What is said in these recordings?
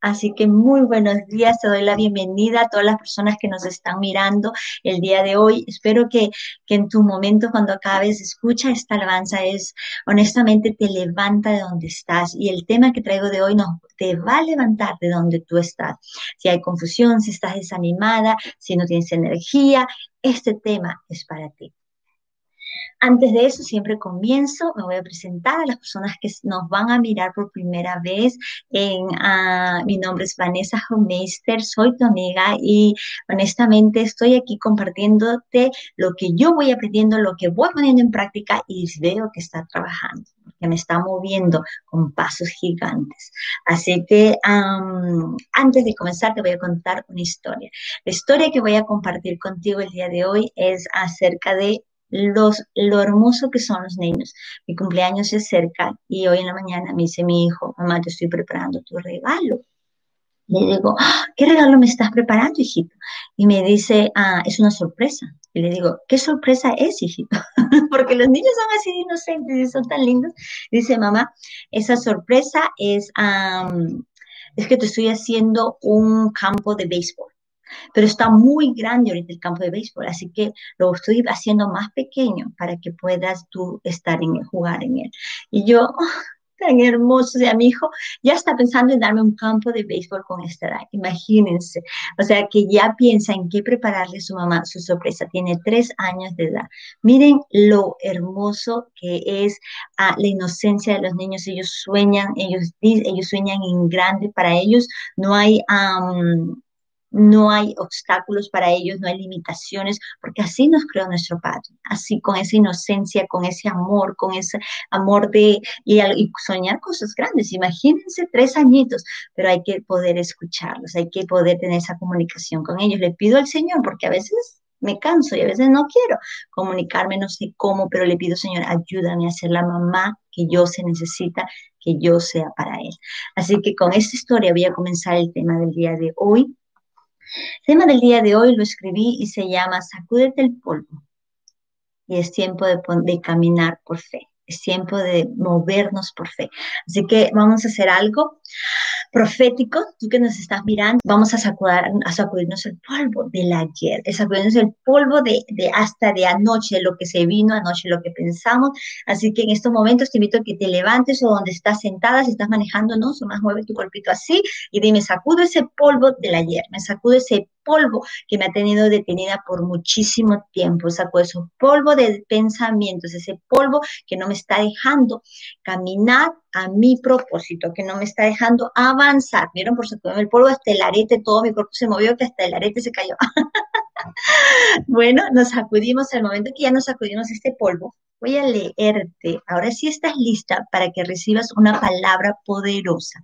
Así que muy buenos días, te doy la bienvenida a todas las personas que nos están mirando el día de hoy. Espero que, que en tu momento cuando acabes, escucha esta alabanza, es honestamente te levanta de donde estás. Y el tema que traigo de hoy no, te va a levantar de donde tú estás. Si hay confusión, si estás desanimada, si no tienes energía, este tema es para ti. Antes de eso, siempre comienzo, me voy a presentar a las personas que nos van a mirar por primera vez. En, ah, mi nombre es Vanessa Homeister, soy tu amiga y honestamente estoy aquí compartiéndote lo que yo voy aprendiendo, lo que voy poniendo en práctica y veo que está trabajando, que me está moviendo con pasos gigantes. Así que antes de comenzar te voy a contar una historia. La historia que voy a compartir contigo el día de hoy es acerca de los, lo hermoso que son los niños. Mi cumpleaños se acerca y hoy en la mañana me dice mi hijo, mamá, te estoy preparando tu regalo. Le digo, ah, ¿qué regalo me estás preparando, hijito? Y me dice, ah, es una sorpresa. Y le digo, ¿qué sorpresa es, hijito? Porque los niños son así inocentes y son tan lindos. Dice, mamá, esa sorpresa es, es que te estoy haciendo un campo de béisbol pero está muy grande ahorita el campo de béisbol, así que lo estoy haciendo más pequeño para que puedas tú estar en él, jugar en él. Y yo, oh, tan hermoso, o sea, mi hijo ya está pensando en darme un campo de béisbol con esta edad, imagínense, o sea, que ya piensa en qué prepararle a su mamá su sorpresa, tiene tres años de edad. Miren lo hermoso que es ah, la inocencia de los niños, ellos sueñan, ellos, ellos sueñan en grande, para ellos no hay no hay obstáculos para ellos, no hay limitaciones, porque así nos creó nuestro Padre, así con esa inocencia, con ese amor, con ese amor de y, soñar cosas grandes. Imagínense tres añitos, pero hay que poder escucharlos, hay que poder tener esa comunicación con ellos. Le pido al Señor, porque a veces me canso y a veces no quiero comunicarme, no sé cómo, pero le pido, Señor, ayúdame a ser la mamá que yo se necesita, que yo sea para Él. Así que con esta historia voy a comenzar el tema del día de hoy el tema del día de hoy lo escribí y se llama Sacúdete el polvo. Y es tiempo de, de caminar por fe. Es tiempo de movernos por fe. Así que vamos a hacer algo profético, tú que nos estás mirando, vamos a, a sacudirnos el polvo del ayer, a sacudirnos el polvo de, de, hasta de anoche, lo que se vino anoche, lo que pensamos. Así que en estos momentos te invito a que te levantes o donde estás sentada, si estás manejando, no, más mueve tu cuerpito así y dime, sacudo ese polvo del ayer, me sacudo ese polvo que me ha tenido detenida por muchísimo tiempo, saco ese polvo de pensamientos, ese polvo que no me está dejando caminar a mi propósito, que no me está dejando avanzar. ¿Vieron? Por supuesto, el polvo hasta el arete, todo mi cuerpo se movió, que hasta el arete se cayó. bueno, nos sacudimos, al momento que ya nos sacudimos este polvo, voy a leerte. Ahora sí estás lista para que recibas una palabra poderosa.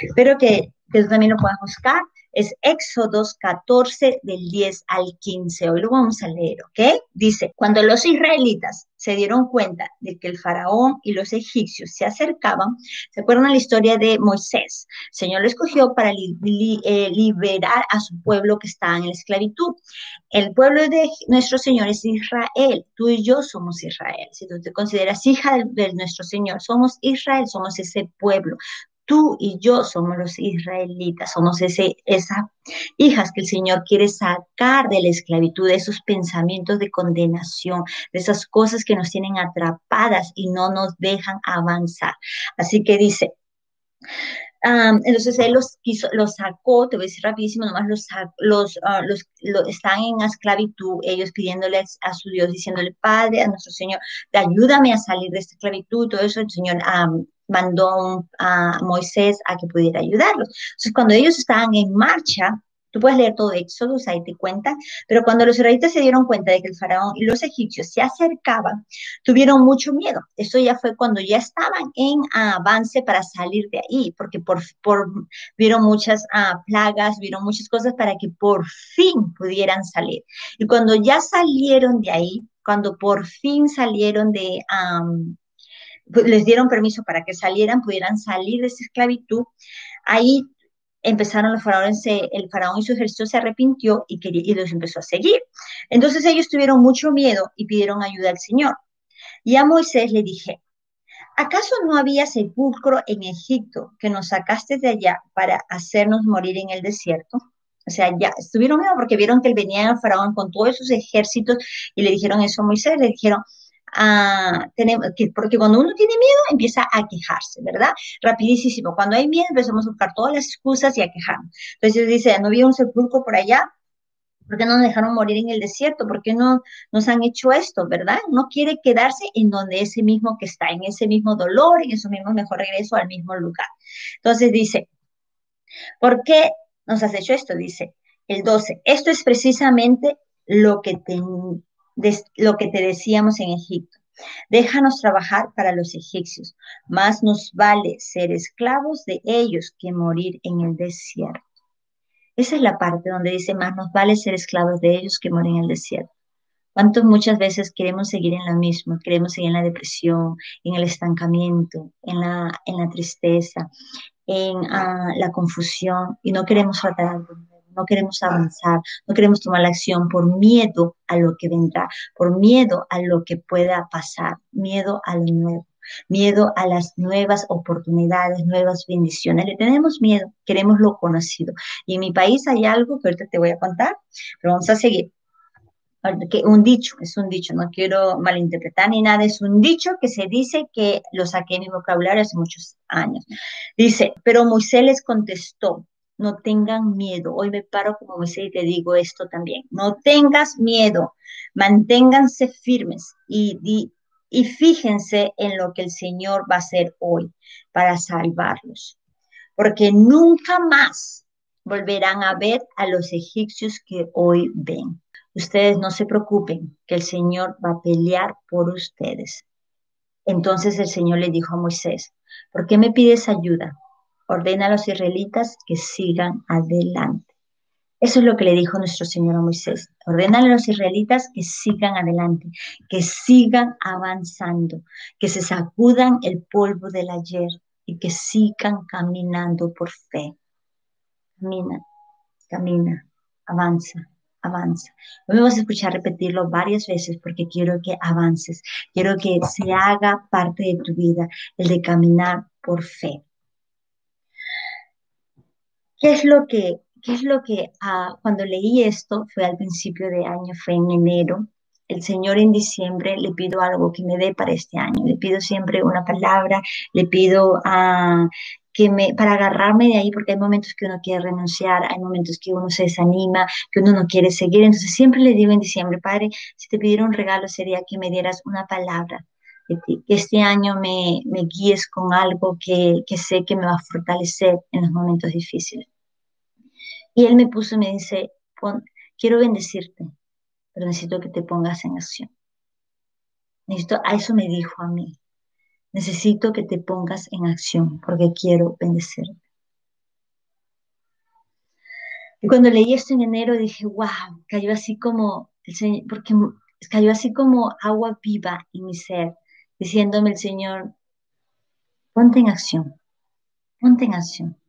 Espero que, que tú también lo puedas buscar es Éxodos 14 del 10 al 15. Hoy lo vamos a leer, ¿ok? Dice, cuando los israelitas se dieron cuenta de que el faraón y los egipcios se acercaban, ¿se acuerdan la historia de Moisés? El Señor lo escogió para eh, liberar a su pueblo que estaba en la esclavitud. El pueblo de nuestro Señor es Israel. Tú y yo somos Israel. Si tú te consideras hija de nuestro Señor, somos Israel, somos ese pueblo tú y yo somos los israelitas, somos ese, esas hijas que el Señor quiere sacar de la esclavitud, de esos pensamientos de condenación, de esas cosas que nos tienen atrapadas y no nos dejan avanzar. Así que dice, entonces él los, quiso, los sacó, te voy a decir rapidísimo, nomás los, los, uh, los, están en esclavitud, ellos pidiéndoles a su Dios, diciéndole, Padre, a nuestro Señor, ayúdame a salir de esta esclavitud, todo eso, el Señor mandó a Moisés a que pudiera ayudarlos. Entonces, cuando ellos estaban en marcha, tú puedes leer todo Éxodo, ahí te cuentan, pero cuando los israelitas se dieron cuenta de que el faraón y los egipcios se acercaban, tuvieron mucho miedo. Eso ya fue cuando ya estaban en avance para salir de ahí, porque por, por vieron muchas ah, plagas, vieron muchas cosas para que por fin pudieran salir. Y cuando ya salieron de ahí, cuando por fin salieron de, pues, les dieron permiso para que salieran, pudieran salir de esa esclavitud, ahí empezaron los faraones, el faraón y su ejército se arrepintió y, y los empezó a seguir. Entonces ellos tuvieron mucho miedo y pidieron ayuda al Señor. Y a Moisés le dije, ¿Acaso no había sepulcro en Egipto que nos sacaste de allá para hacernos morir en el desierto? O sea, ya estuvieron miedo porque vieron que él venía el faraón con todos sus ejércitos y le dijeron eso a Moisés, le dijeron, ah, tenemos, que, porque cuando uno tiene miedo empieza a quejarse, ¿verdad? Rapidísimo. Cuando hay miedo empezamos a buscar todas las excusas y a quejarnos. Entonces dice, no había un sepulcro por allá, ¿Por qué no nos dejaron morir en el desierto? ¿Por qué no nos han hecho esto, verdad? No quiere quedarse en donde ese mismo que está, en ese mismo dolor, en ese mismo mejor regreso al mismo lugar. Entonces dice, ¿por qué nos has hecho esto? Dice el 12, esto es precisamente lo que lo que te decíamos en Egipto. Déjanos trabajar para los egipcios, más nos vale ser esclavos de ellos que morir en el desierto. Esa es la parte donde dice, más nos vale ser esclavos de ellos que morir en el desierto. ¿Cuántos muchas veces queremos seguir en lo mismo? Queremos seguir en la depresión, en el estancamiento, en la, tristeza, en ah, la confusión y no queremos tratar algo no queremos avanzar, no queremos tomar la acción por miedo a lo que vendrá, por miedo a lo que pueda pasar, miedo a lo nuevo miedo a las nuevas oportunidades, nuevas bendiciones. Le tenemos miedo, queremos lo conocido. Y en mi país hay algo que ahorita te voy a contar, pero vamos a seguir. Que un dicho, es un dicho, no quiero malinterpretar ni nada, es un dicho que se dice que lo saqué en mi vocabulario hace muchos años. Dice, pero Moisés les contestó, no tengan miedo. Hoy me paro como Moisés y te digo esto también. No tengas miedo, manténganse firmes y, di, y fíjense en lo que el Señor va a hacer hoy para salvarlos, porque nunca más volverán a ver a los egipcios que hoy ven. Ustedes no se preocupen, que el Señor va a pelear por ustedes. Entonces el Señor le dijo a Moisés, ¿por qué me pides ayuda? Ordena a los israelitas que sigan adelante. Eso es lo que le dijo nuestro Señor a Moisés. Ordenale a los israelitas que sigan adelante, que sigan avanzando, que se sacudan el polvo del ayer y que sigan caminando por fe. Camina, camina, avanza, avanza. Hoy me vas a escuchar repetirlo varias veces porque quiero que avances, quiero que se haga parte de tu vida el de caminar por fe. ¿Qué es lo que ¿Qué es lo que ah, cuando leí esto, fue al principio de año, fue en enero, el Señor en diciembre le pido algo que me dé para este año, le pido siempre una palabra, le pido. Ah, que me, para agarrarme de ahí, porque hay momentos que uno quiere renunciar, hay momentos que uno se desanima, que uno no quiere seguir. Entonces siempre le digo en diciembre, Padre, si te pidiera un regalo sería que me dieras una palabra de ti, que este año me, me guíes con algo que, que sé que me va a fortalecer en los momentos difíciles. Y él me puso y me dice, quiero bendecirte, pero necesito que te pongas en acción. Necesito, a eso me dijo a mí. Necesito que te pongas en acción porque quiero bendecirte. Y cuando leí esto en enero dije, wow, cayó así como el Señor, porque cayó así como agua viva en mi ser, diciéndome el Señor, ponte en acción, ponte en acción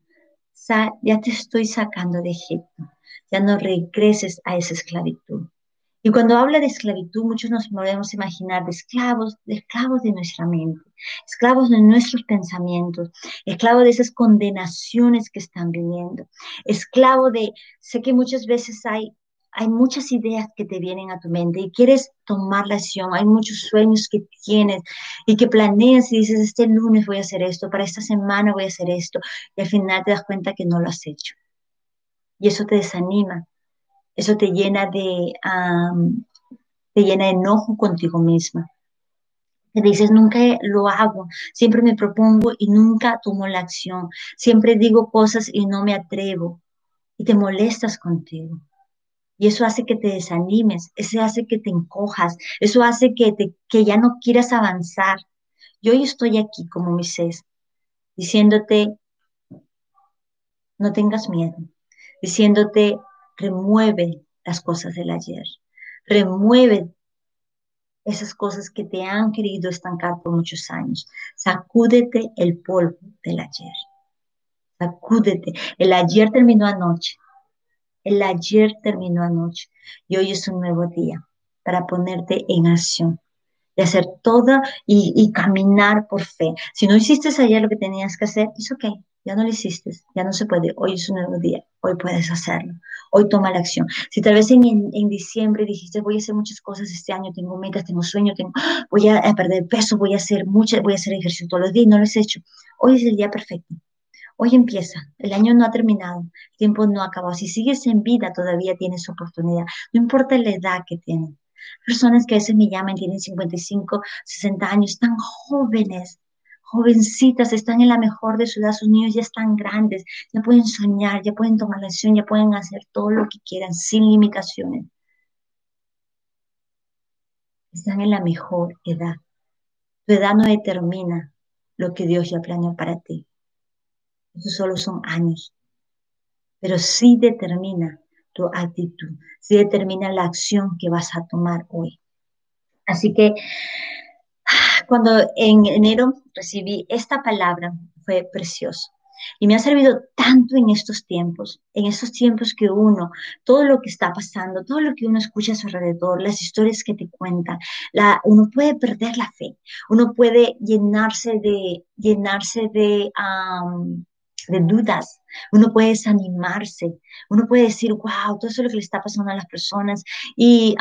ya te estoy sacando de Egipto, ya no regreses a esa esclavitud. Y cuando habla de esclavitud, muchos nos podemos imaginar de esclavos, de esclavos de nuestra mente, esclavos de nuestros pensamientos, esclavos de esas condenaciones que están viniendo, esclavo de, sé que muchas veces hay hay muchas ideas que te vienen a tu mente y quieres tomar la acción, hay muchos sueños que tienes y que planeas y dices, este lunes voy a hacer esto, para esta semana voy a hacer esto, y al final te das cuenta que no lo has hecho. Y eso te desanima, eso te llena de, te llena de enojo contigo misma. Te dices, nunca lo hago, siempre me propongo y nunca tomo la acción, siempre digo cosas y no me atrevo y te molestas contigo. Y eso hace que te desanimes, eso hace que te encojas, eso hace que, te, que ya no quieras avanzar. Yo hoy estoy aquí como Moisés, diciéndote, no tengas miedo, diciéndote, remueve las cosas del ayer, remueve esas cosas que te han querido estancar por muchos años. Sacúdete el polvo del ayer. Sacúdete. El ayer terminó anoche. El ayer terminó anoche y hoy es un nuevo día para ponerte en acción de hacer todo y, caminar por fe. Si no hiciste ayer lo que tenías que hacer, es ok, ya no lo hiciste, ya no se puede, hoy es un nuevo día, hoy puedes hacerlo, hoy toma la acción. Si tal vez en, en, diciembre dijiste, voy a hacer muchas cosas este año, tengo metas, tengo sueños, tengo, voy a, perder peso, voy a hacer muchas, voy a hacer ejercicio todos los días, no lo has hecho, hoy es el día perfecto. Hoy empieza, el año no ha terminado, el tiempo no ha acabado. Si sigues en vida, todavía tienes oportunidad, no importa la edad que tienes. Personas que a veces me llaman, tienen 55, 60 años, tan jóvenes, jovencitas, están en la mejor de su edad, sus niños ya están grandes, ya pueden soñar, ya pueden tomar la ya pueden hacer todo lo que quieran sin limitaciones. Están en la mejor edad. Tu edad no determina lo que Dios ya planeó para ti. Eso solo son años. Pero sí determina tu actitud, sí determina la acción que vas a tomar hoy. Así que cuando en enero recibí esta palabra, fue precioso. Y me ha servido tanto en estos tiempos, en estos tiempos que uno, todo lo que está pasando, todo lo que uno escucha a su alrededor, las historias que te cuentan, la, uno puede perder la fe, uno puede llenarse de, llenarse de, de dudas, uno puede desanimarse, uno puede decir, wow, todo eso es lo que le está pasando a las personas y,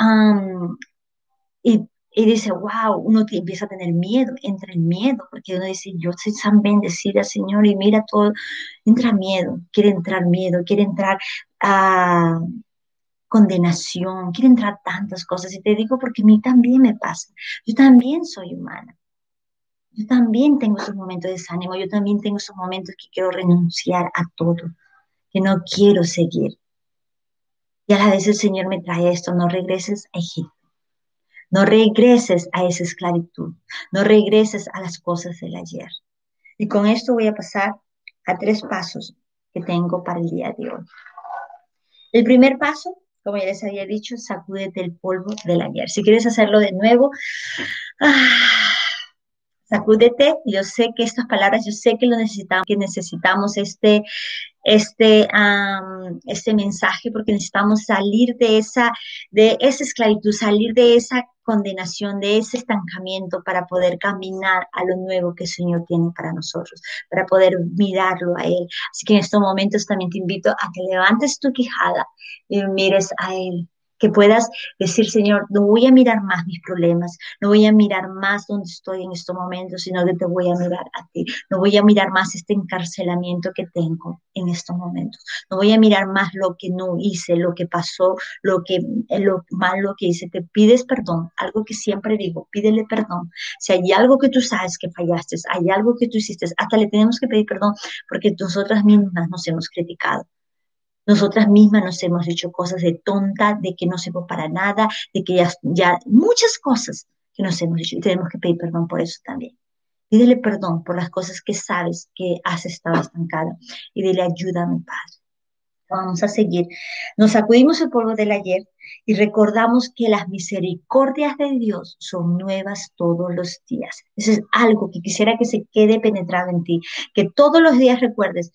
y y dice, wow, uno empieza a tener miedo, entra el miedo, porque uno dice, yo soy tan bendecida, Señor, y mira todo, entra miedo, quiere entrar miedo, quiere entrar a condenación, quiere entrar tantas cosas. Y te digo porque a mí también me pasa, yo también soy humana. Yo también tengo esos momentos de desánimo, yo también tengo esos momentos que quiero renunciar a todo, que no quiero seguir. Y a la vez el Señor me trae esto, no regreses a Egipto no regreses a esa esclavitud, no regreses a las cosas del ayer. Y con esto voy a pasar a tres pasos que tengo para el día de hoy. El primer paso, como ya les había dicho, sacúdete el polvo del ayer. Si quieres hacerlo de nuevo, ah, sacúdete. Yo sé que estas palabras, yo sé que lo necesitamos, que necesitamos este, este, este mensaje porque necesitamos salir de esa, de esa esclavitud, salir de esa condenación, de ese estancamiento para poder caminar a lo nuevo que el Señor tiene para nosotros, para poder mirarlo a Él. Así que en estos momentos también te invito a que levantes tu quijada y mires a Él, que puedas decir, Señor, no voy a mirar más mis problemas, no voy a mirar más donde estoy en estos momentos, sino que te voy a mirar a ti. No voy a mirar más este encarcelamiento que tengo en estos momentos. No voy a mirar más lo que no hice, lo que pasó, lo que lo malo que hice. Te pides perdón, algo que siempre digo, pídele perdón. Si hay algo que tú sabes que fallaste, hay algo que tú hiciste, hasta le tenemos que pedir perdón porque nosotras mismas nos hemos criticado. Nosotras mismas nos hemos hecho cosas de tonta, de que no sirvo para nada, de que ya, ya muchas cosas que nos hemos hecho y tenemos que pedir perdón por eso también. Pídele perdón por las cosas que sabes que has estado estancada y dile ayúdame, Padre. Vamos a seguir. Nos sacudimos el polvo del ayer y recordamos que las misericordias de Dios son nuevas todos los días. Eso es algo que quisiera que se quede penetrado en ti, que todos los días recuerdes,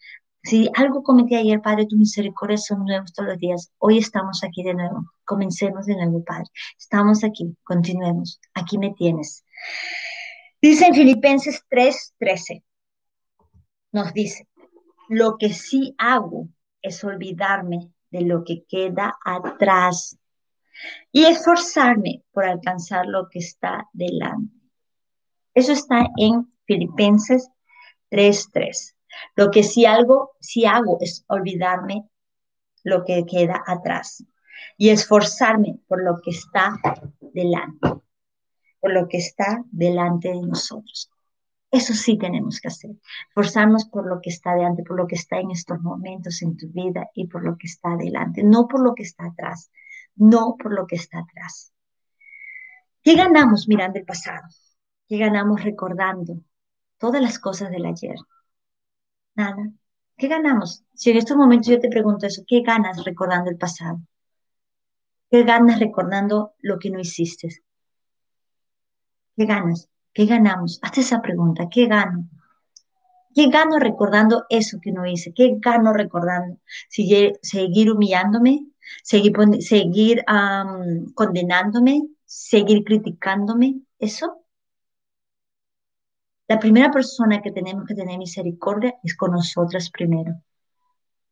si algo cometí ayer, Padre, tu misericordia son nuevos todos los días. Hoy estamos aquí de nuevo. Comencemos de nuevo, Padre. Estamos aquí. Continuemos. Aquí me tienes. Dice en Filipenses 3:13. Nos dice, lo que sí hago es olvidarme de lo que queda atrás y esforzarme por alcanzar lo que está delante. Eso está en Filipenses 3:3. Lo que sí algo, sí hago es olvidarme lo que queda atrás y esforzarme por lo que está delante, por lo que está delante de nosotros. Eso sí tenemos que hacer, esforzarnos por lo que está delante, por lo que está en estos momentos en tu vida y por lo que está delante, no por lo que está atrás, no por lo que está atrás. ¿Qué ganamos mirando el pasado? ¿Qué ganamos recordando todas las cosas del ayer? Nada. ¿Qué ganamos? Si en estos momentos yo te pregunto eso, ¿qué ganas recordando el pasado? ¿Qué ganas recordando lo que no hiciste? ¿Qué ganas? ¿Qué ganamos? Hazte esa pregunta, ¿qué gano? ¿Qué gano recordando eso que no hice? ¿Qué gano recordando? ¿Seguir humillándome? ¿Seguir, seguir condenándome? ¿Seguir criticándome? eso, la primera persona que tenemos que tener misericordia es con nosotras primero.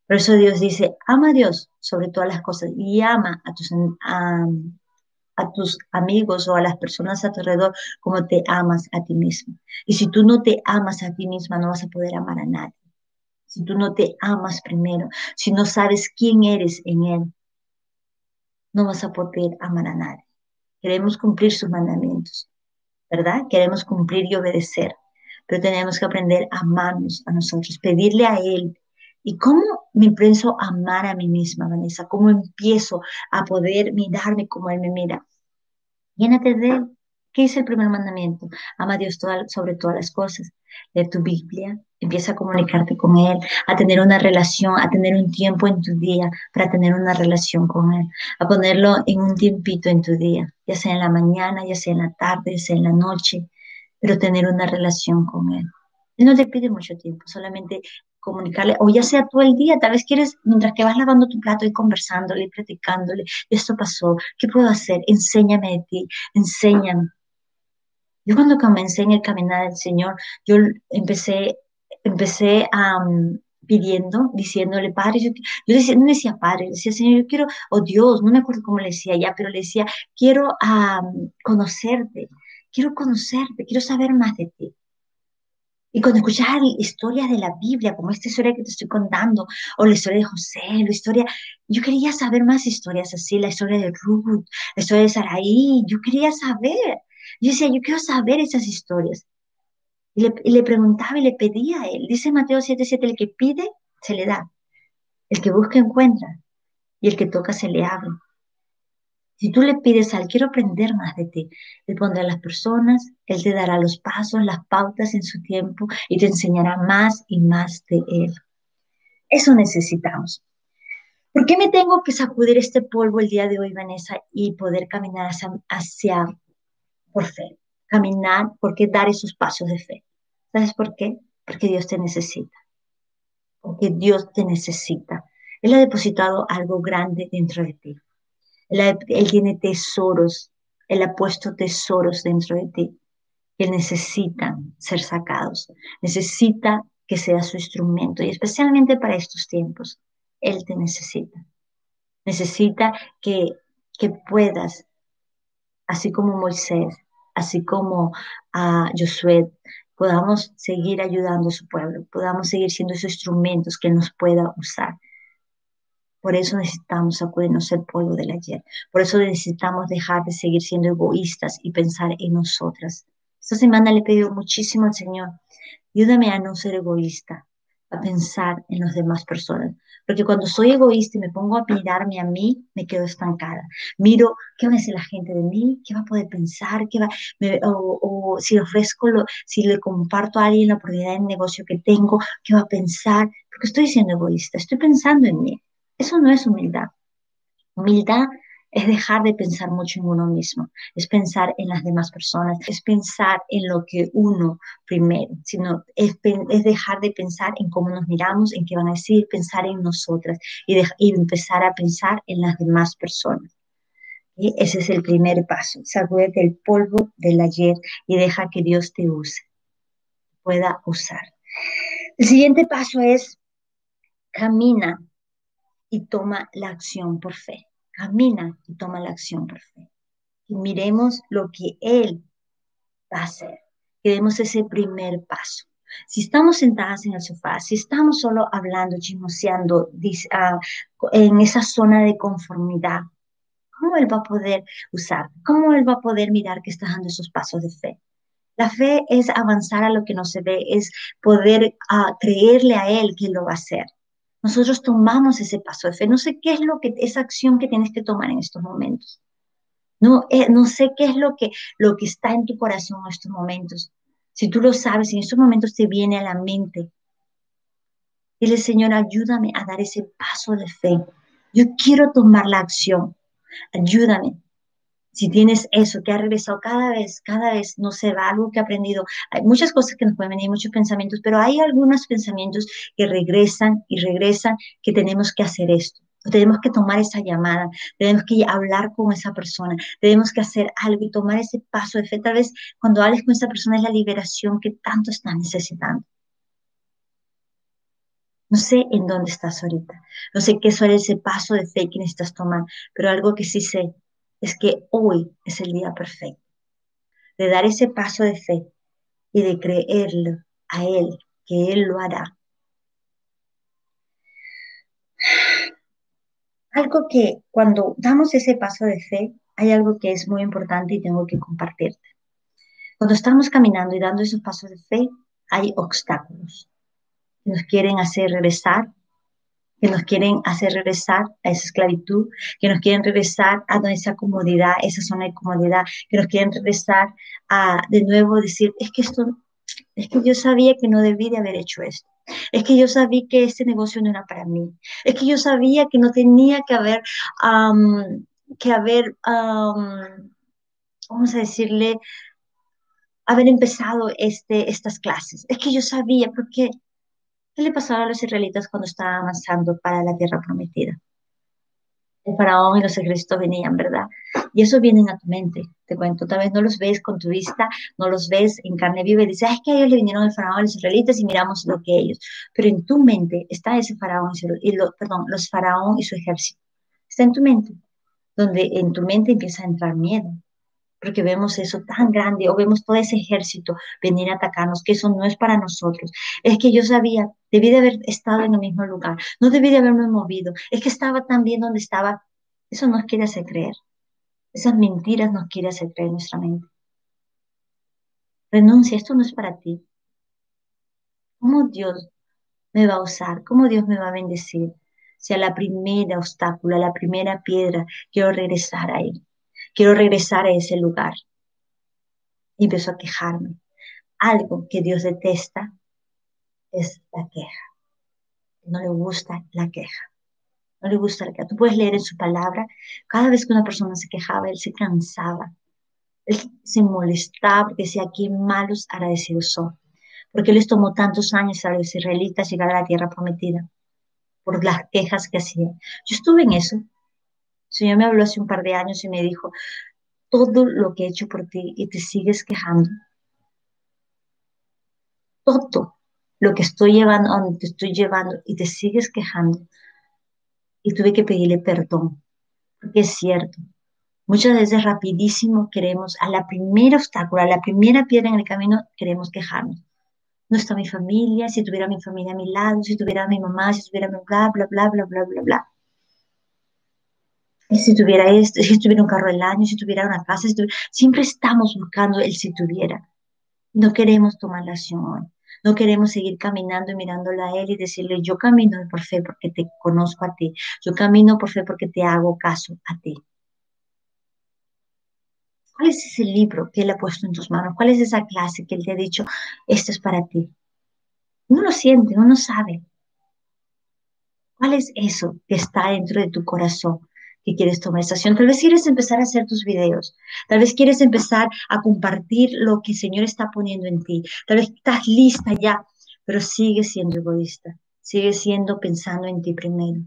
Por eso Dios dice, ama a Dios sobre todas las cosas y ama a tus, a, tus amigos o a las personas a tu alrededor como te amas a ti mismo. Y si tú no te amas a ti misma, no vas a poder amar a nadie. Si tú no te amas primero, si no sabes quién eres en Él, no vas a poder amar a nadie. Queremos cumplir sus mandamientos, ¿verdad? Queremos cumplir y obedecer, pero tenemos que aprender a amarnos a nosotros, pedirle a Él ¿Y cómo me empiezo a amar a mí misma, Vanessa? ¿Cómo empiezo a poder mirarme como Él me mira? Llénate de Él. ¿Qué dice el primer mandamiento? Ama a Dios sobre todas las cosas. Lee tu Biblia, empieza a comunicarte con Él, a tener una relación, a tener un tiempo en tu día para tener una relación con Él, a ponerlo en un tiempito en tu día, ya sea en la mañana, ya sea en la tarde, ya sea en la noche, pero tener una relación con Él. Él no te pide mucho tiempo, solamente comunicarle, o ya sea todo el día, tal vez quieres, mientras que vas lavando tu plato y conversándole y platicándole, esto pasó, ¿qué puedo hacer? Enséñame de ti, enséñame. Yo cuando comencé en el caminar del Señor, yo empecé, empecé a, pidiendo, diciéndole, Padre, yo, yo decía, no decía Padre, decía, Señor, yo quiero, oh Dios, no me acuerdo cómo le decía ya, pero le decía, quiero conocerte, quiero conocerte, quiero saber más de ti. Y cuando escuchaba historias de la Biblia, como esta historia que te estoy contando, o la historia de José, la historia, yo quería saber más historias así, la historia de Ruth, la historia de Saraí, yo quería saber. Yo decía, yo quiero saber esas historias. Y le, y le preguntaba y le pedía a él. Dice Mateo 7:7, el que pide, se le da. El que busca, encuentra. Y el que toca, se le abre. Si tú le pides al quiero aprender más de ti, Él pondrá las personas, Él te dará los pasos, las pautas en su tiempo y te enseñará más y más de Él. Eso necesitamos. ¿Por qué me tengo que sacudir este polvo el día de hoy, Vanessa, y poder caminar hacia, hacia por fe? Caminar, ¿por qué dar esos pasos de fe? ¿Sabes por qué? Porque Dios te necesita. Porque Dios te necesita. Él ha depositado algo grande dentro de ti. Él, tiene tesoros, Él ha puesto tesoros dentro de ti que necesitan ser sacados. Necesita que sea su instrumento y especialmente para estos tiempos, Él te necesita. Necesita que, que puedas, así como Moisés, así como a Josué, podamos seguir ayudando a su pueblo, podamos seguir siendo esos instrumentos que nos pueda usar. Por eso necesitamos sacudirnos el polvo del ayer. Por eso necesitamos dejar de seguir siendo egoístas y pensar en nosotras. Esta semana le he pedido muchísimo al Señor, ayúdame a no ser egoísta, a pensar en las demás personas. Porque cuando soy egoísta y me pongo a mirarme a mí, me quedo estancada. Miro qué va a decir la gente de mí, qué va a poder pensar, qué va, o, si ofrezco, lo, si le comparto a alguien la oportunidad de negocio que tengo, qué va a pensar. Porque estoy siendo egoísta, estoy pensando en mí. Eso no es humildad. Humildad es dejar de pensar mucho en uno mismo, es pensar en las demás personas, es pensar en lo que uno primero, sino es, dejar de pensar en cómo nos miramos, en qué van a decir, pensar en nosotras y, empezar a pensar en las demás personas. Y ese es el primer paso. Sacúdete el polvo del ayer y deja que Dios te use, pueda usar. El siguiente paso es camina y toma la acción por fe. Camina y toma la acción por fe. Y miremos lo que Él va a hacer. Que demos ese primer paso. Si estamos sentadas en el sofá, si estamos solo hablando, chismoseando ah, en esa zona de conformidad, ¿cómo Él va a poder usar? ¿Cómo Él va a poder mirar que está dando esos pasos de fe? La fe es avanzar a lo que no se ve, es poder ah, creerle a Él que lo va a hacer nosotros tomamos ese paso de fe. No sé qué es lo que, esa acción que tienes que tomar en estos momentos. No, eh, no sé qué es lo que, lo que está en tu corazón en estos momentos. Si tú lo sabes, en estos momentos te viene a la mente. Dile, Señor, ayúdame a dar ese paso de fe. Yo quiero tomar la acción. Ayúdame si tienes eso que ha regresado cada vez, cada vez, no se va, algo que ha aprendido. Hay muchas cosas que nos pueden venir, muchos pensamientos, pero hay algunos pensamientos que regresan y regresan que tenemos que hacer esto. tenemos que tomar esa llamada, tenemos que hablar con esa persona, tenemos que hacer algo y tomar ese paso de fe. Tal vez cuando hables con esa persona es la liberación que tanto están necesitando. No sé en dónde estás ahorita, no sé qué es ese paso de fe que necesitas tomar, pero algo que sí sé es que hoy es el día perfecto de dar ese paso de fe y de creerlo a Él, que Él lo hará. Algo que cuando damos ese paso de fe, hay algo que es muy importante y tengo que compartirte. Cuando estamos caminando y dando esos pasos de fe, hay obstáculos nos quieren hacer regresar, que nos quieren hacer regresar a esa esclavitud, que nos quieren regresar a esa comodidad, esa zona de comodidad, que nos quieren regresar a de nuevo decir, es que esto, es que yo sabía que no debí de haber hecho esto. Es que yo sabía que este negocio no era para mí. Es que yo sabía que no tenía que haber, que haber, vamos a decirle, haber empezado este, estas clases. Es que yo sabía, porque ¿Qué le pasaba a los israelitas cuando estaban avanzando para la tierra prometida? El faraón y los ejércitos venían, ¿verdad? Y eso viene a tu mente, te cuento. Tal vez no los ves con tu vista, no los ves en carne viva y dices, es que ellos le vinieron el faraón a los israelitas y miramos lo que ellos. Pero en tu mente está ese faraón y, lo, perdón, los faraón y su ejército. Está en tu mente, donde en tu mente empieza a entrar miedo, porque vemos eso tan grande o vemos todo ese ejército venir a atacarnos, que eso no es para nosotros. Es que yo sabía, debí de haber estado en el mismo lugar, no debí de haberme movido, es que estaba tan bien donde estaba. Eso nos quiere hacer creer. Esas mentiras nos quiere hacer creer nuestra mente. Renuncia, esto no es para ti. ¿Cómo Dios me va a usar? ¿Cómo Dios me va a bendecir? Si a la primera obstáculo, a la primera piedra, quiero regresar a quiero regresar a ese lugar. Y empezó a quejarme. Algo que Dios detesta es la queja. No le gusta la queja. No le gusta la queja. Tú puedes leer en su palabra, cada vez que una persona se quejaba, él se cansaba. Él se molestaba porque decía, qué malos agradecidos son. Porque les tomó tantos años a los israelitas llegar a la tierra prometida por las quejas que hacían. Yo estuve en eso. Señor me habló hace un par de años y me dijo, todo lo que he hecho por ti y te sigues quejando. Todo lo que estoy llevando, donde te estoy llevando y te sigues quejando. Y tuve que pedirle perdón, porque es cierto. Muchas veces rapidísimo queremos, a la primera obstáculo, a la primera piedra en el camino, queremos quejarnos. No está mi familia, si tuviera mi familia a mi lado, si tuviera mi mamá, si tuviera mi bla, bla, bla, bla, bla, bla, bla si tuviera esto, si tuviera un carro del año, si tuviera una casa, siempre estamos buscando el si tuviera. No queremos tomar la acción No queremos seguir caminando y mirándole a Él y decirle, yo camino por fe porque te conozco a ti. Yo camino por fe porque te hago caso a ti. ¿Cuál es ese libro que Él ha puesto en tus manos? ¿Cuál es esa clase que Él te ha dicho, esto es para ti? Uno lo siente, uno sabe. ¿Cuál es eso que está dentro de tu corazón? Que quieres tomar esta acción. Tal vez quieres empezar a hacer tus videos. Tal vez quieres empezar a compartir lo que el Señor está poniendo en ti. Tal vez estás lista ya, pero sigues siendo egoísta. Sigues siendo pensando en ti primero.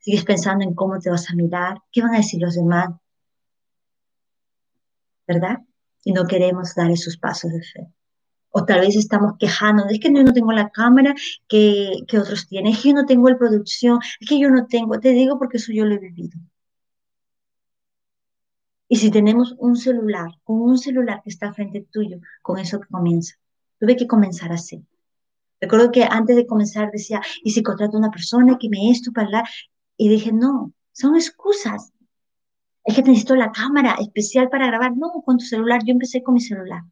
Sigues pensando en cómo te vas a mirar, qué van a decir los demás. ¿Verdad? Y no queremos dar esos pasos de fe. O tal vez estamos quejando, es que yo no tengo la cámara que, que otros tienen, es que yo no tengo la producción, es que yo no tengo, te digo porque eso yo lo he vivido. Y si tenemos un celular, con un celular que está frente tuyo, con eso que comienza. Tuve que comenzar así. Recuerdo que antes de comenzar decía, ¿y si contrato a una persona que me esto para hablar? Y dije, no, son excusas. Es que necesito la cámara especial para grabar. No, con tu celular. Yo empecé con mi celular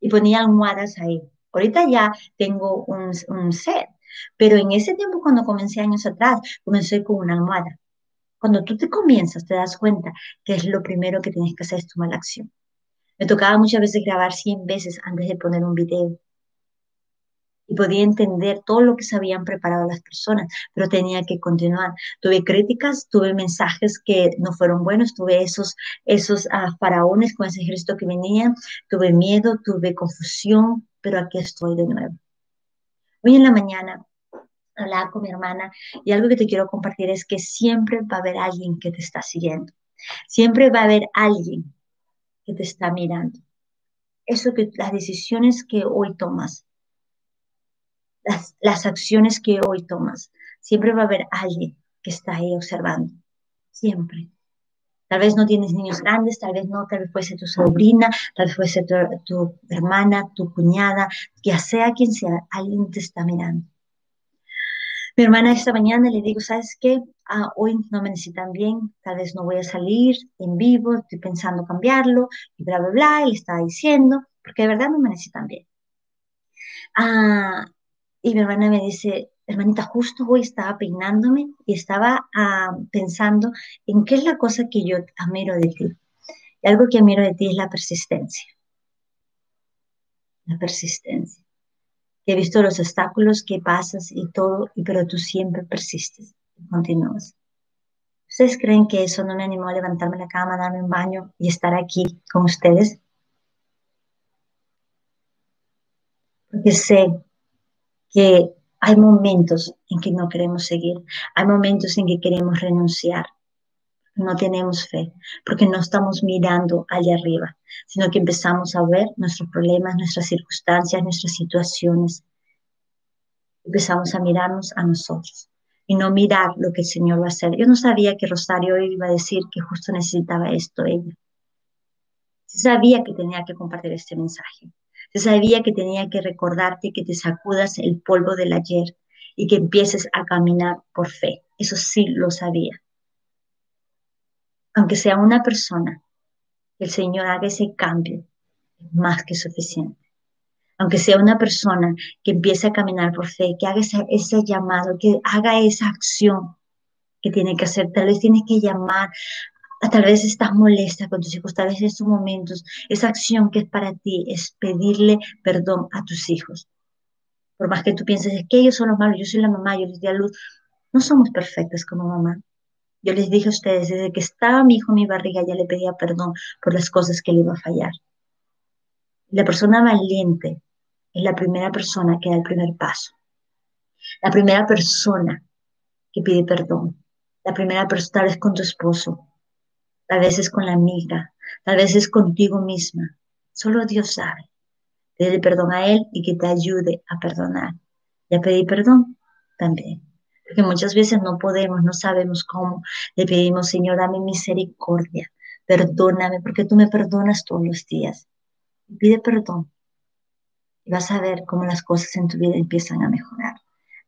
y ponía almohadas ahí. Ahorita ya tengo un, set, pero en ese tiempo cuando comencé años atrás, comencé con una almohada. Cuando tú te comienzas, te das cuenta que es lo primero que tienes que hacer es tomar la acción. Me tocaba muchas veces grabar 100 veces antes de poner un video y podía entender todo lo que se habían preparado las personas, pero tenía que continuar. Tuve críticas, tuve mensajes que no fueron buenos, tuve esos, esos ah, faraones con ese ejército que venían, tuve miedo, tuve confusión, pero aquí estoy de nuevo. Hoy en la mañana hablaba con mi hermana y algo que te quiero compartir es que siempre va a haber alguien que te está siguiendo. Siempre va a haber alguien que te está mirando. Eso que las decisiones que hoy tomas, las, las acciones que hoy tomas, siempre va a haber alguien que está ahí observando. Siempre. Tal vez no tienes niños grandes, tal vez no, tal vez fuese tu sobrina, tal vez fuese tu, tu hermana, tu cuñada, ya sea quien sea, alguien te está mirando. Mi hermana esta mañana le digo, ¿sabes qué? Ah, hoy no me necesitan bien, tal vez no voy a salir en vivo, estoy pensando cambiarlo, y bla, bla, bla, y le estaba diciendo, porque de verdad no me necesitan bien. Ah, y mi hermana me dice, hermanita, justo hoy estaba peinándome y estaba ah, pensando en qué es la cosa que yo admiro de ti. Y algo que admiro de ti es la persistencia. La persistencia he visto los obstáculos que pasas y todo, pero tú siempre persistes y continúas. ¿Ustedes creen que eso no me animó a levantarme la cama, darme un baño y estar aquí con ustedes? Porque sé que hay momentos en que no queremos seguir, hay momentos en que queremos renunciar, no tenemos fe, porque no estamos mirando allá arriba, sino que empezamos a ver nuestros problemas, nuestras circunstancias, nuestras situaciones. Empezamos a mirarnos a nosotros y no mirar lo que el Señor va a hacer. Yo no sabía que Rosario iba a decir que justo necesitaba esto ella. Sabía que tenía que compartir este mensaje. Se sabía que tenía que recordarte que te sacudas el polvo del ayer y que empieces a caminar por fe. Eso sí lo sabía aunque sea una persona, el Señor haga ese cambio, es más que suficiente. Aunque sea una persona que empiece a caminar por fe, que haga ese, llamado, que haga esa acción que tiene que hacer. Tal vez tienes que llamar, tal vez estás molesta con tus hijos, tal vez en estos momentos, esa acción que es para ti es pedirle perdón a tus hijos. Por más que tú pienses, es que ellos son los malos, yo soy la mamá, yo les di a luz. No somos perfectas como mamá. Yo les dije a ustedes, desde que estaba mi hijo en mi barriga ya le pedía perdón por las cosas que le iba a fallar. La persona valiente es la primera persona que da el primer paso. La primera persona que pide perdón. La primera persona, tal vez con tu esposo, tal vez es con la amiga, tal vez es contigo misma. Solo Dios sabe. Pide perdón a Él y que te ayude a perdonar. Ya pedí perdón también porque muchas veces no podemos, no sabemos cómo. Le pedimos, Señor, dame misericordia, perdóname, porque tú me perdonas todos los días. Pide perdón y vas a ver cómo las cosas en tu vida empiezan a mejorar,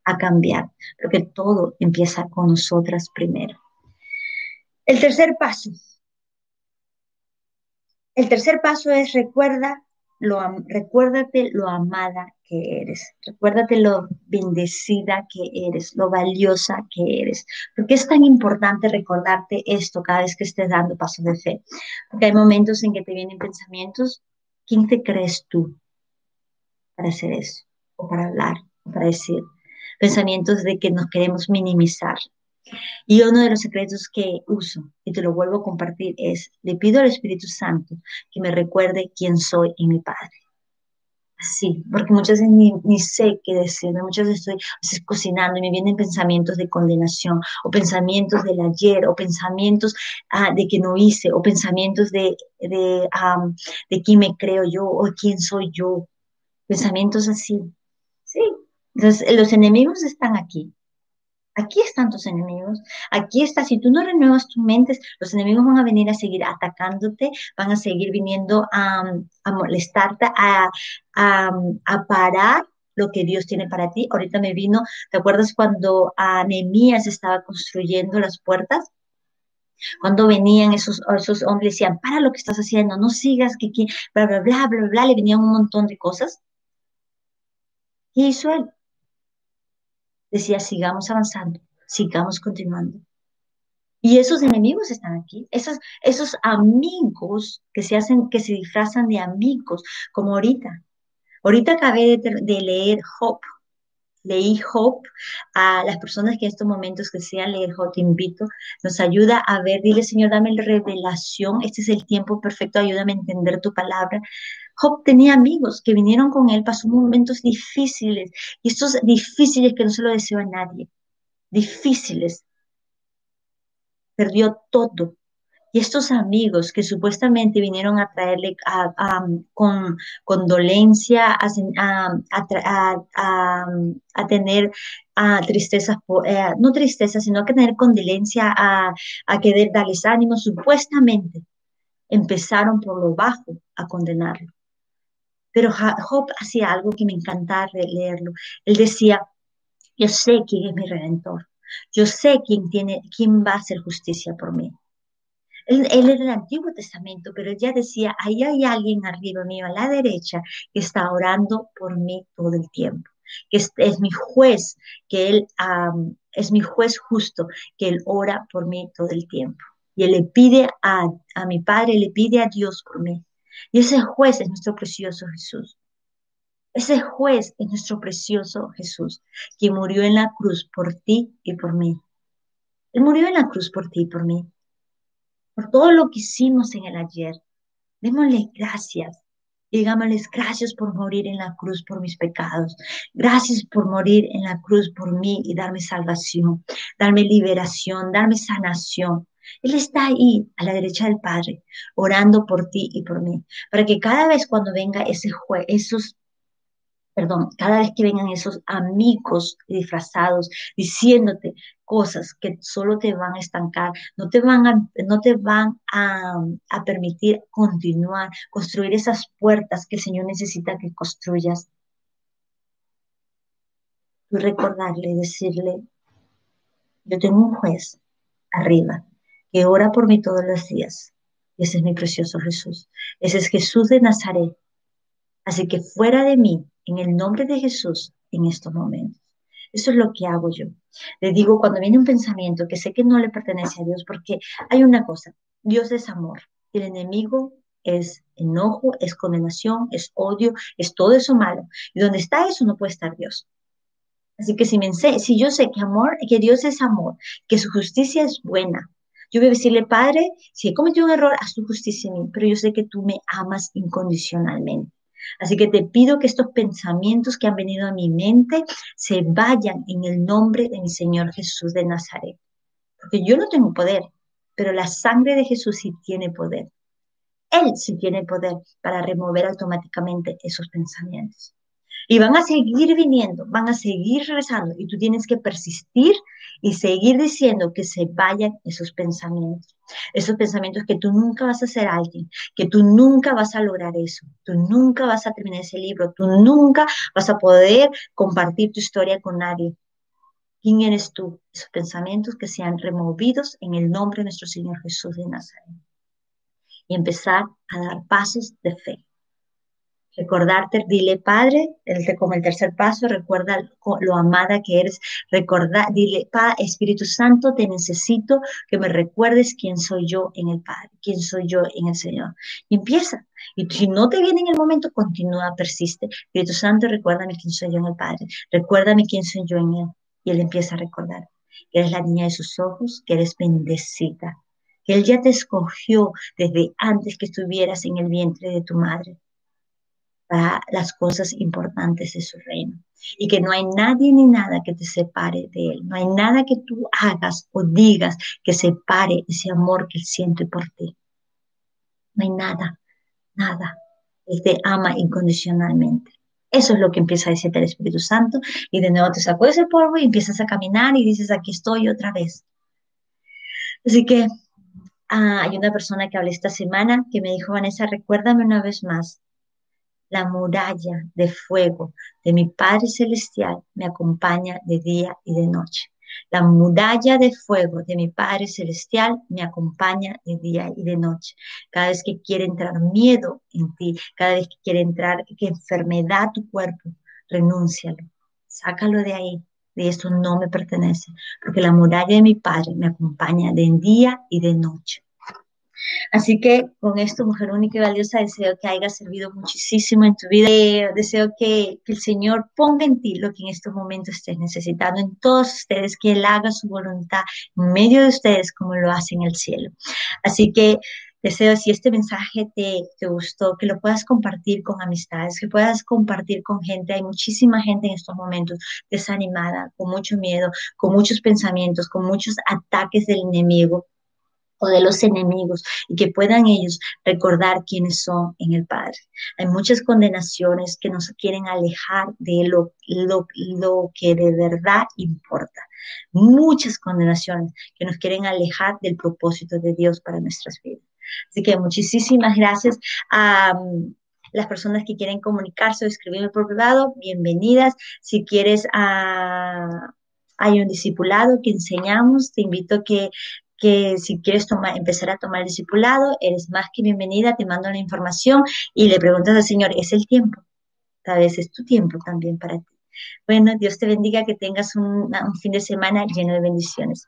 a cambiar, porque todo empieza con nosotras primero. El tercer paso. El tercer paso es recuerda lo, recuérdate lo amada que eres, recuérdate lo bendecida que eres, lo valiosa que eres. porque es tan importante recordarte esto cada vez que estés dando pasos de fe? Porque hay momentos en que te vienen pensamientos, ¿quién te crees tú para hacer eso? O para hablar, o para decir. Pensamientos de que nos queremos minimizar, y uno de los secretos que uso, y te lo vuelvo a compartir, es, le pido al Espíritu Santo que me recuerde quién soy en mi Padre. Así, porque muchas veces ni, sé qué decirme, muchas veces estoy cocinando y me vienen pensamientos de condenación, o pensamientos del ayer, o pensamientos ah, de que no hice, o pensamientos de, de, de quién me creo yo, o quién soy yo, pensamientos así. Sí, entonces los enemigos están aquí, Aquí están tus enemigos, aquí está. Si tú no renuevas tus mentes, los enemigos van a venir a seguir atacándote, van a seguir viniendo a, molestarte, a, a, parar lo que Dios tiene para ti. Ahorita me vino, ¿te acuerdas cuando a Nehemías estaba construyendo las puertas? Cuando venían esos, esos hombres, decían, para lo que estás haciendo, no sigas, que bla, bla, bla, bla, bla, le venían un montón de cosas. ¿Qué hizo él? Decía, sigamos avanzando, sigamos continuando. Y esos enemigos están aquí, esos, esos amigos que se hacen, que se disfrazan de amigos, como ahorita. Ahorita acabé de, leer Job, leí Job a las personas que en estos momentos que sean leer Job, te invito, nos ayuda a ver, dile Señor, dame la revelación, este es el tiempo perfecto, ayúdame a entender tu palabra. Job tenía amigos que vinieron con él, pasó momentos difíciles, y estos difíciles que no se lo deseo a nadie, difíciles. Perdió todo, y estos amigos que supuestamente vinieron a traerle con condolencia, a, tener tristezas, eh, no tristeza, sino que tener condolencia, a, querer darles ánimo, supuestamente empezaron por lo bajo a condenarlo. Pero Job hacía algo que me encantaba leerlo. Él decía, yo sé quién es mi redentor. Yo sé quién, tiene, quién va a hacer justicia por mí. Él, era el Antiguo Testamento, pero ya decía, ahí hay alguien arriba mío, a la derecha, que está orando por mí todo el tiempo, que es, mi juez, que él es mi juez justo, que él ora por mí todo el tiempo. Y él le pide a mi Padre, le pide a Dios por mí. Y ese juez es nuestro precioso Jesús. Ese juez es nuestro precioso Jesús, que murió en la cruz por ti y por mí. Él murió en la cruz por ti y por mí por todo lo que hicimos en el ayer. Démosle gracias. Digámosles gracias por morir en la cruz por mis pecados. Gracias por morir en la cruz por mí y darme salvación, darme liberación, darme sanación. Él está ahí a la derecha del Padre, orando por ti y por mí, para que cada vez cuando venga ese juez, esos perdón, cada vez que vengan esos amigos disfrazados diciéndote cosas que solo te van a estancar, no te van a, no te van a, a permitir continuar, construir esas puertas que el Señor necesita que construyas. Y recordarle, decirle, yo tengo un juez arriba que ora por mí todos los días. Ese es mi precioso Jesús. Ese es Jesús de Nazaret. Así que fuera de mí en el nombre de Jesús en estos momentos. Eso es lo que hago yo. Le digo cuando viene un pensamiento que sé que no le pertenece a Dios, porque hay una cosa, Dios es amor, el enemigo es enojo, es condenación, es odio, es todo eso malo. Y donde está eso no puede estar Dios. Así que si, me, si yo sé que amor, que Dios es amor, que su justicia es buena, yo voy a decirle, Padre, si he cometido un error, haz tu justicia en mí, pero yo sé que tú me amas incondicionalmente. Así que te pido que estos pensamientos que han venido a mi mente se vayan en el nombre de mi Señor Jesús de Nazaret. Porque yo no tengo poder, pero la sangre de Jesús sí tiene poder. Él sí tiene poder para remover automáticamente esos pensamientos. Y van a seguir viniendo, van a seguir rezando y tú tienes que persistir y seguir diciendo que se vayan esos pensamientos. Esos pensamientos que tú nunca vas a ser alguien, que tú nunca vas a lograr eso, tú nunca vas a terminar ese libro, tú nunca vas a poder compartir tu historia con nadie. ¿Quién eres tú? Esos pensamientos que sean removidos en el nombre de nuestro Señor Jesús de Nazaret. Y empezar a dar pasos de fe. Recordarte, dile Padre, como el tercer paso, recuerda lo amada que eres. Recuerda, dile, Padre, Espíritu Santo, te necesito que me recuerdes quién soy yo en el Padre, quién soy yo en el Señor. Y empieza. Y si no te viene en el momento, continúa, persiste. Espíritu Santo, recuérdame quién soy yo en el Padre. Recuérdame quién soy yo en Él. Y Él empieza a recordar que eres la niña de sus ojos, que eres bendecida, que Él ya te escogió desde antes que estuvieras en el vientre de tu madre las cosas importantes de su reino. Y que no hay nadie ni nada que te separe de Él. No hay nada que tú hagas o digas que separe ese amor que Él siente por ti. No hay nada, nada. Él te ama incondicionalmente. Eso es lo que empieza a decirte el Espíritu Santo. Y de nuevo te sacudes el polvo y empiezas a caminar y dices, aquí estoy otra vez. Así que ah, hay una persona que hablé esta semana que me dijo, Vanessa, recuérdame una vez más la muralla de fuego de mi Padre Celestial me acompaña de día y de noche. La muralla de fuego de mi Padre Celestial me acompaña de día y de noche. Cada vez que quiere entrar miedo en ti, cada vez que quiere entrar que enfermedad tu cuerpo, renúncialo. Sácalo de ahí. De esto no me pertenece, porque la muralla de mi Padre me acompaña de día y de noche. Así que con esto, mujer única y valiosa, deseo que haya servido muchísimo en tu vida. Eh, deseo que, el Señor ponga en ti lo que en estos momentos estés necesitando, en todos ustedes, que Él haga su voluntad en medio de ustedes como lo hace en el cielo. Así que Deseo, si este mensaje te, te, gustó, que lo puedas compartir con amistades, que puedas compartir con gente. Hay muchísima gente en estos momentos desanimada, con mucho miedo, con muchos pensamientos, con muchos ataques del enemigo o de los enemigos y que puedan ellos recordar quiénes son en el Padre. Hay muchas condenaciones que nos quieren alejar de lo, lo, lo que de verdad importa. Muchas condenaciones que nos quieren alejar del propósito de Dios para nuestras vidas. Así que muchísimas gracias a um, las personas que quieren comunicarse o escribirme por privado, bienvenidas. Si quieres, uh, hay un discipulado que enseñamos, te invito a que que si quieres tomar, empezar a tomar el discipulado, eres más que bienvenida, te mando la información y le preguntas al Señor, ¿es el tiempo? Tal vez es tu tiempo también para ti. Bueno, Dios te bendiga, que tengas un, fin de semana lleno de bendiciones.